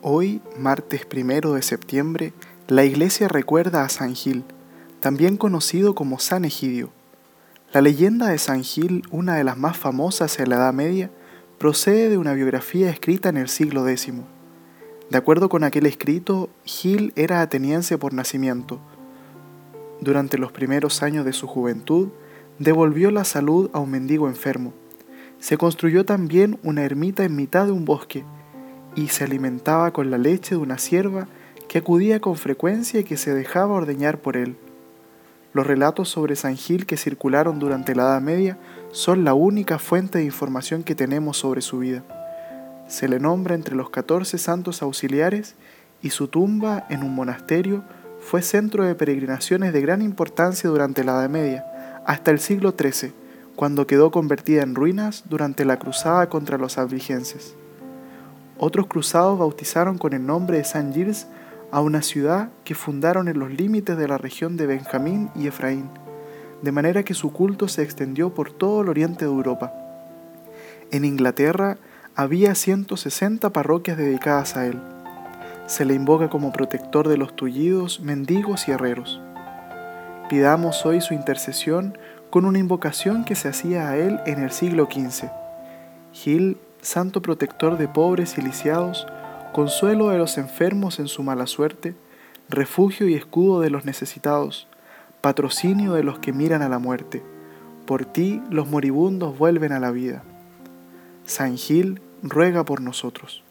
Hoy, martes primero de septiembre, la iglesia recuerda a San Gil, también conocido como San Egidio. La leyenda de San Gil, una de las más famosas en la Edad Media, procede de una biografía escrita en el siglo X. De acuerdo con aquel escrito, Gil era ateniense por nacimiento. Durante los primeros años de su juventud, devolvió la salud a un mendigo enfermo. Se construyó también una ermita en mitad de un bosque, y se alimentaba con la leche de una sierva que acudía con frecuencia y que se dejaba ordeñar por él. Los relatos sobre San Gil que circularon durante la Edad Media son la única fuente de información que tenemos sobre su vida. Se le nombra entre los 14 santos auxiliares y su tumba en un monasterio fue centro de peregrinaciones de gran importancia durante la Edad Media, hasta el siglo XIII, cuando quedó convertida en ruinas durante la cruzada contra los albigenses. Otros cruzados bautizaron con el nombre de San Gilles a una ciudad que fundaron en los límites de la región de Benjamín y Efraín, de manera que su culto se extendió por todo el oriente de Europa. En Inglaterra había 160 parroquias dedicadas a él. Se le invoca como protector de los tullidos, mendigos y herreros. Pidamos hoy su intercesión con una invocación que se hacía a él en el siglo XV. Gil santo protector de pobres y lisiados, consuelo de los enfermos en su mala suerte, refugio y escudo de los necesitados, patrocinio de los que miran a la muerte. Por ti los moribundos vuelven a la vida. San Gil ruega por nosotros.